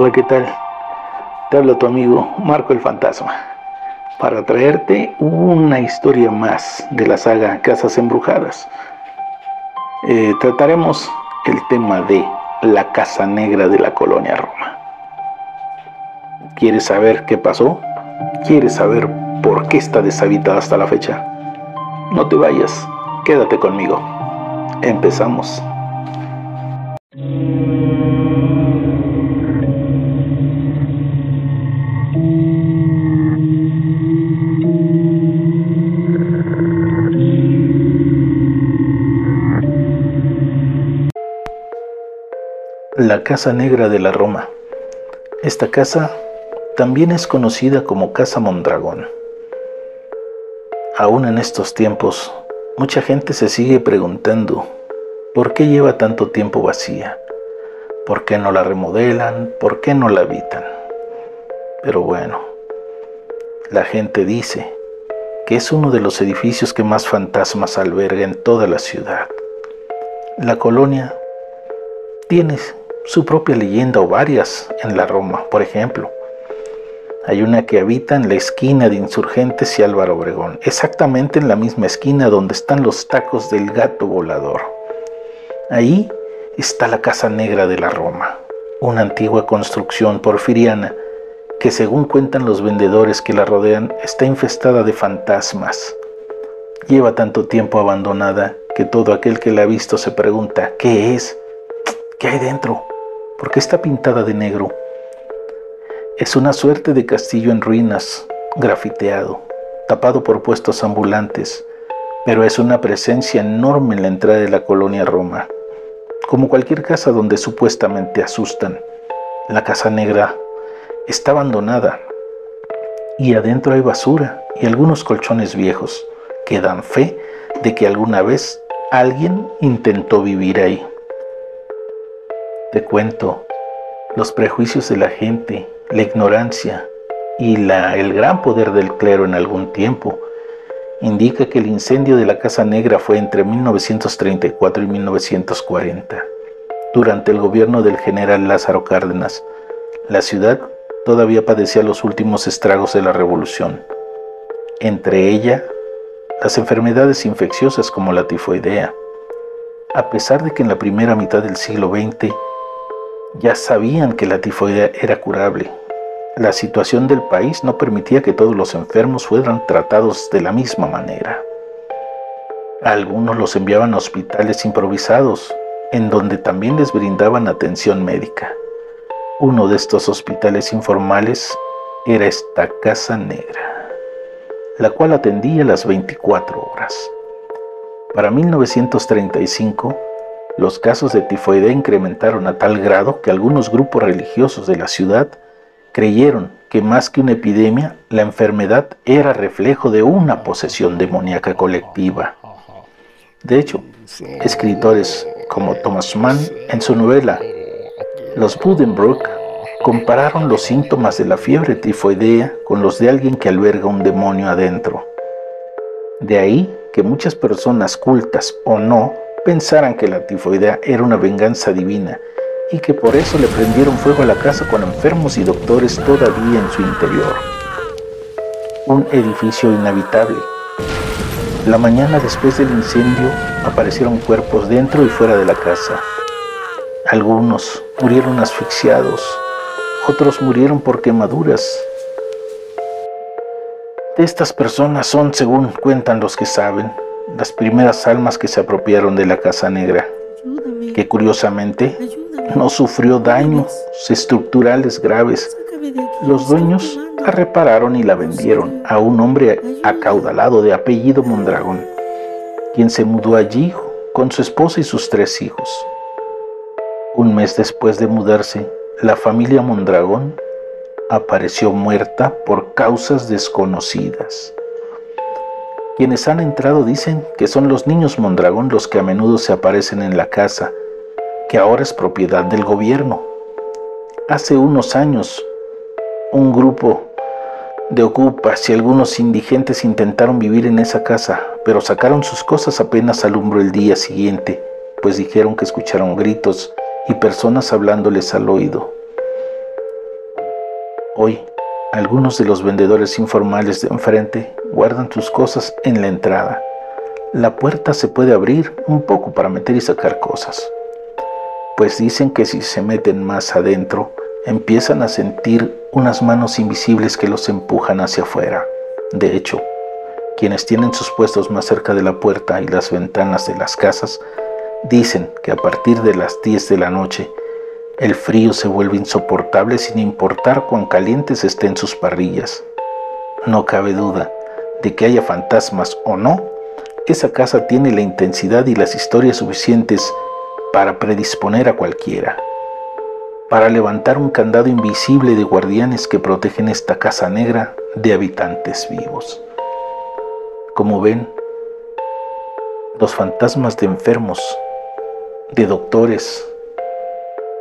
Hola, ¿qué tal? Te habla tu amigo Marco el Fantasma para traerte una historia más de la saga Casas Embrujadas. Eh, trataremos el tema de la Casa Negra de la Colonia Roma. ¿Quieres saber qué pasó? ¿Quieres saber por qué está deshabitada hasta la fecha? No te vayas, quédate conmigo. Empezamos. La Casa Negra de la Roma. Esta casa también es conocida como Casa Mondragón. Aún en estos tiempos, mucha gente se sigue preguntando por qué lleva tanto tiempo vacía, por qué no la remodelan, por qué no la habitan. Pero bueno, la gente dice que es uno de los edificios que más fantasmas alberga en toda la ciudad. La colonia tiene su propia leyenda o varias en la Roma, por ejemplo. Hay una que habita en la esquina de Insurgentes y Álvaro Obregón, exactamente en la misma esquina donde están los tacos del gato volador. Ahí está la Casa Negra de la Roma, una antigua construcción porfiriana que según cuentan los vendedores que la rodean está infestada de fantasmas. Lleva tanto tiempo abandonada que todo aquel que la ha visto se pregunta, ¿qué es? ¿Qué hay dentro? ¿Por qué está pintada de negro? Es una suerte de castillo en ruinas, grafiteado, tapado por puestos ambulantes, pero es una presencia enorme en la entrada de la colonia Roma. Como cualquier casa donde supuestamente asustan, la casa negra está abandonada y adentro hay basura y algunos colchones viejos que dan fe de que alguna vez alguien intentó vivir ahí. Te cuento, los prejuicios de la gente, la ignorancia y el gran poder del clero en algún tiempo indica que el incendio de la Casa Negra fue entre 1934 y 1940. Durante el gobierno del general Lázaro Cárdenas, la ciudad todavía padecía los últimos estragos de la revolución. Entre ella, las enfermedades infecciosas como la tifoidea. A pesar de que en la primera mitad del siglo XX ya sabían que la tifoidea era curable. La situación del país no permitía que todos los enfermos fueran tratados de la misma manera. Algunos los enviaban a hospitales improvisados, en donde también les brindaban atención médica. Uno de estos hospitales informales era esta Casa Negra, la cual atendía las 24 horas. Para 1935, los casos de tifoidea incrementaron a tal grado que algunos grupos religiosos de la ciudad creyeron que más que una epidemia, la enfermedad era reflejo de una posesión demoníaca colectiva. De hecho, escritores como Thomas Mann en su novela Los Buddenbrook compararon los síntomas de la fiebre tifoidea con los de alguien que alberga un demonio adentro. De ahí que muchas personas cultas o no pensaran que la tifoidea era una venganza divina y que por eso le prendieron fuego a la casa con enfermos y doctores todavía en su interior. Un edificio inhabitable. La mañana después del incendio aparecieron cuerpos dentro y fuera de la casa. Algunos murieron asfixiados, otros murieron por quemaduras. De estas personas son, según cuentan los que saben, las primeras almas que se apropiaron de la Casa Negra, que curiosamente no sufrió daños estructurales graves. Los dueños la repararon y la vendieron a un hombre acaudalado de apellido Mondragón, quien se mudó allí con su esposa y sus tres hijos. Un mes después de mudarse, la familia Mondragón apareció muerta por causas desconocidas. Quienes han entrado dicen que son los niños Mondragón los que a menudo se aparecen en la casa, que ahora es propiedad del gobierno. Hace unos años, un grupo de ocupas y algunos indigentes intentaron vivir en esa casa, pero sacaron sus cosas apenas alumbró el día siguiente, pues dijeron que escucharon gritos y personas hablándoles al oído. Hoy, algunos de los vendedores informales de enfrente guardan sus cosas en la entrada. La puerta se puede abrir un poco para meter y sacar cosas, pues dicen que si se meten más adentro, empiezan a sentir unas manos invisibles que los empujan hacia afuera. De hecho, quienes tienen sus puestos más cerca de la puerta y las ventanas de las casas dicen que a partir de las 10 de la noche el frío se vuelve insoportable sin importar cuán calientes estén sus parrillas. No cabe duda de que haya fantasmas o no, esa casa tiene la intensidad y las historias suficientes para predisponer a cualquiera, para levantar un candado invisible de guardianes que protegen esta casa negra de habitantes vivos. Como ven, los fantasmas de enfermos, de doctores,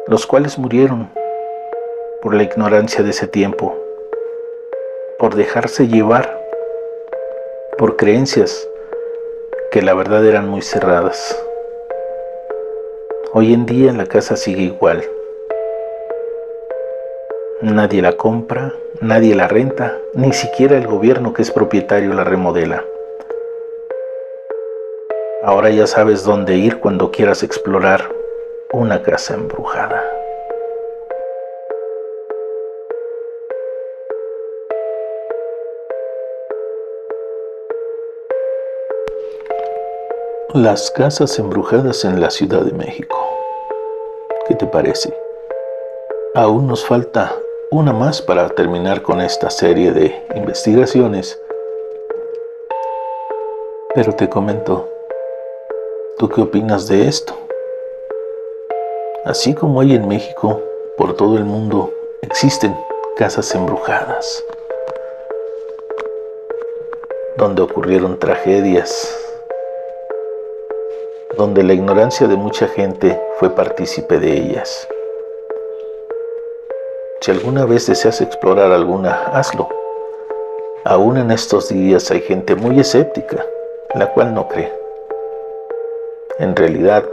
los cuales murieron por la ignorancia de ese tiempo, por dejarse llevar por creencias que la verdad eran muy cerradas. Hoy en día la casa sigue igual. Nadie la compra, nadie la renta, ni siquiera el gobierno que es propietario la remodela. Ahora ya sabes dónde ir cuando quieras explorar una casa embrujada. Las casas embrujadas en la Ciudad de México. ¿Qué te parece? Aún nos falta una más para terminar con esta serie de investigaciones. Pero te comento, ¿tú qué opinas de esto? Así como hay en México, por todo el mundo existen casas embrujadas, donde ocurrieron tragedias, donde la ignorancia de mucha gente fue partícipe de ellas. Si alguna vez deseas explorar alguna, hazlo. Aún en estos días hay gente muy escéptica, la cual no cree. En realidad,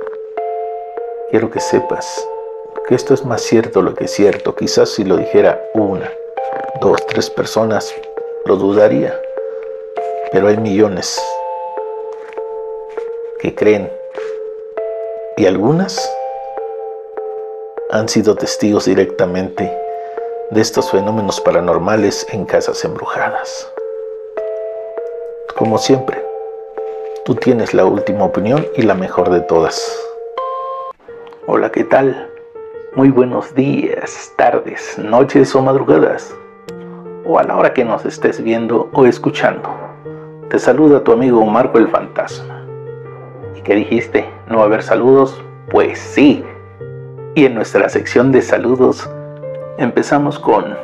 quiero que sepas que esto es más cierto lo que es cierto. Quizás si lo dijera una, dos, tres personas, lo dudaría. Pero hay millones que creen y algunas han sido testigos directamente de estos fenómenos paranormales en casas embrujadas. Como siempre, tú tienes la última opinión y la mejor de todas. Hola, ¿qué tal? Muy buenos días, tardes, noches o madrugadas, o a la hora que nos estés viendo o escuchando. Te saluda tu amigo Marco el Fantasma. ¿Y qué dijiste? ¿No va a haber saludos? Pues sí. Y en nuestra sección de saludos empezamos con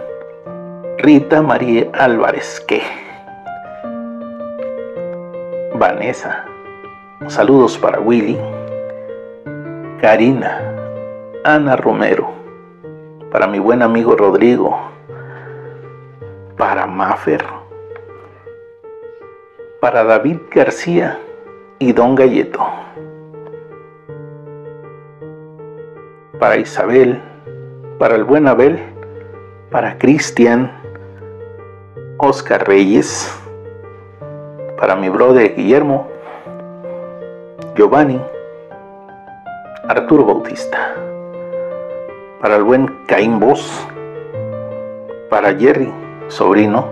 Rita María Álvarez, ¿qué? Vanessa. Saludos para Willy. Karina, Ana Romero, para mi buen amigo Rodrigo, para Mafer, para David García y Don Galleto, para Isabel, para el buen Abel, para Cristian, Oscar Reyes, para mi brother Guillermo, Giovanni, Arturo Bautista, para el buen Caín Vos, para Jerry, sobrino,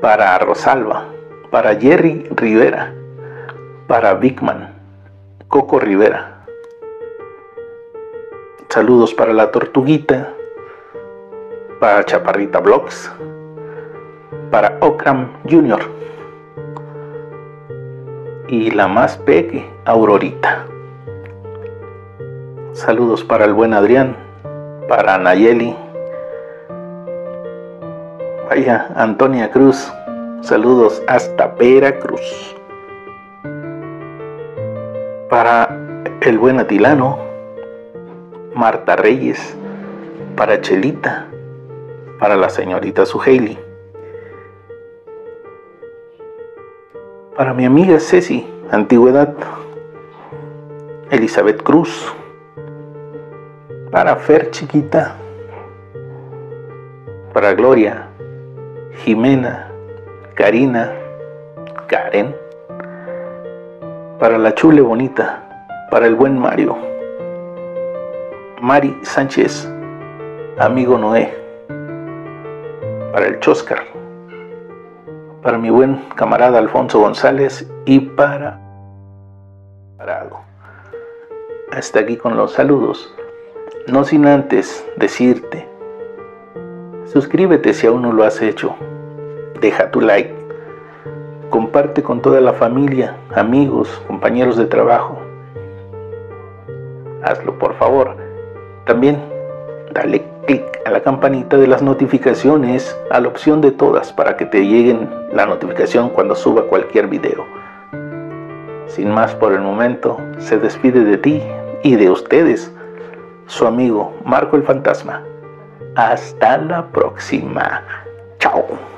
para Rosalba, para Jerry Rivera, para Bigman, Coco Rivera. Saludos para la Tortuguita, para Chaparrita Blogs, para Okram Jr. y la más peque, Aurorita. Saludos para el buen Adrián, para Nayeli. Vaya, Antonia Cruz. Saludos hasta Veracruz. Para el buen Atilano, Marta Reyes, para Chelita, para la señorita Suheili. Para mi amiga Ceci, Antigüedad, Elizabeth Cruz, para Fer chiquita, para Gloria, Jimena, Karina, Karen, para la chule bonita, para el buen Mario, Mari Sánchez, amigo Noé, para el Choscar, para mi buen camarada Alfonso González y para Parado. Hasta aquí con los saludos. No sin antes decirte, suscríbete si aún no lo has hecho, deja tu like, comparte con toda la familia, amigos, compañeros de trabajo. Hazlo por favor. También dale clic a la campanita de las notificaciones, a la opción de todas para que te lleguen la notificación cuando suba cualquier video. Sin más por el momento, se despide de ti y de ustedes, su amigo Marco el Fantasma. Hasta la próxima. Chao.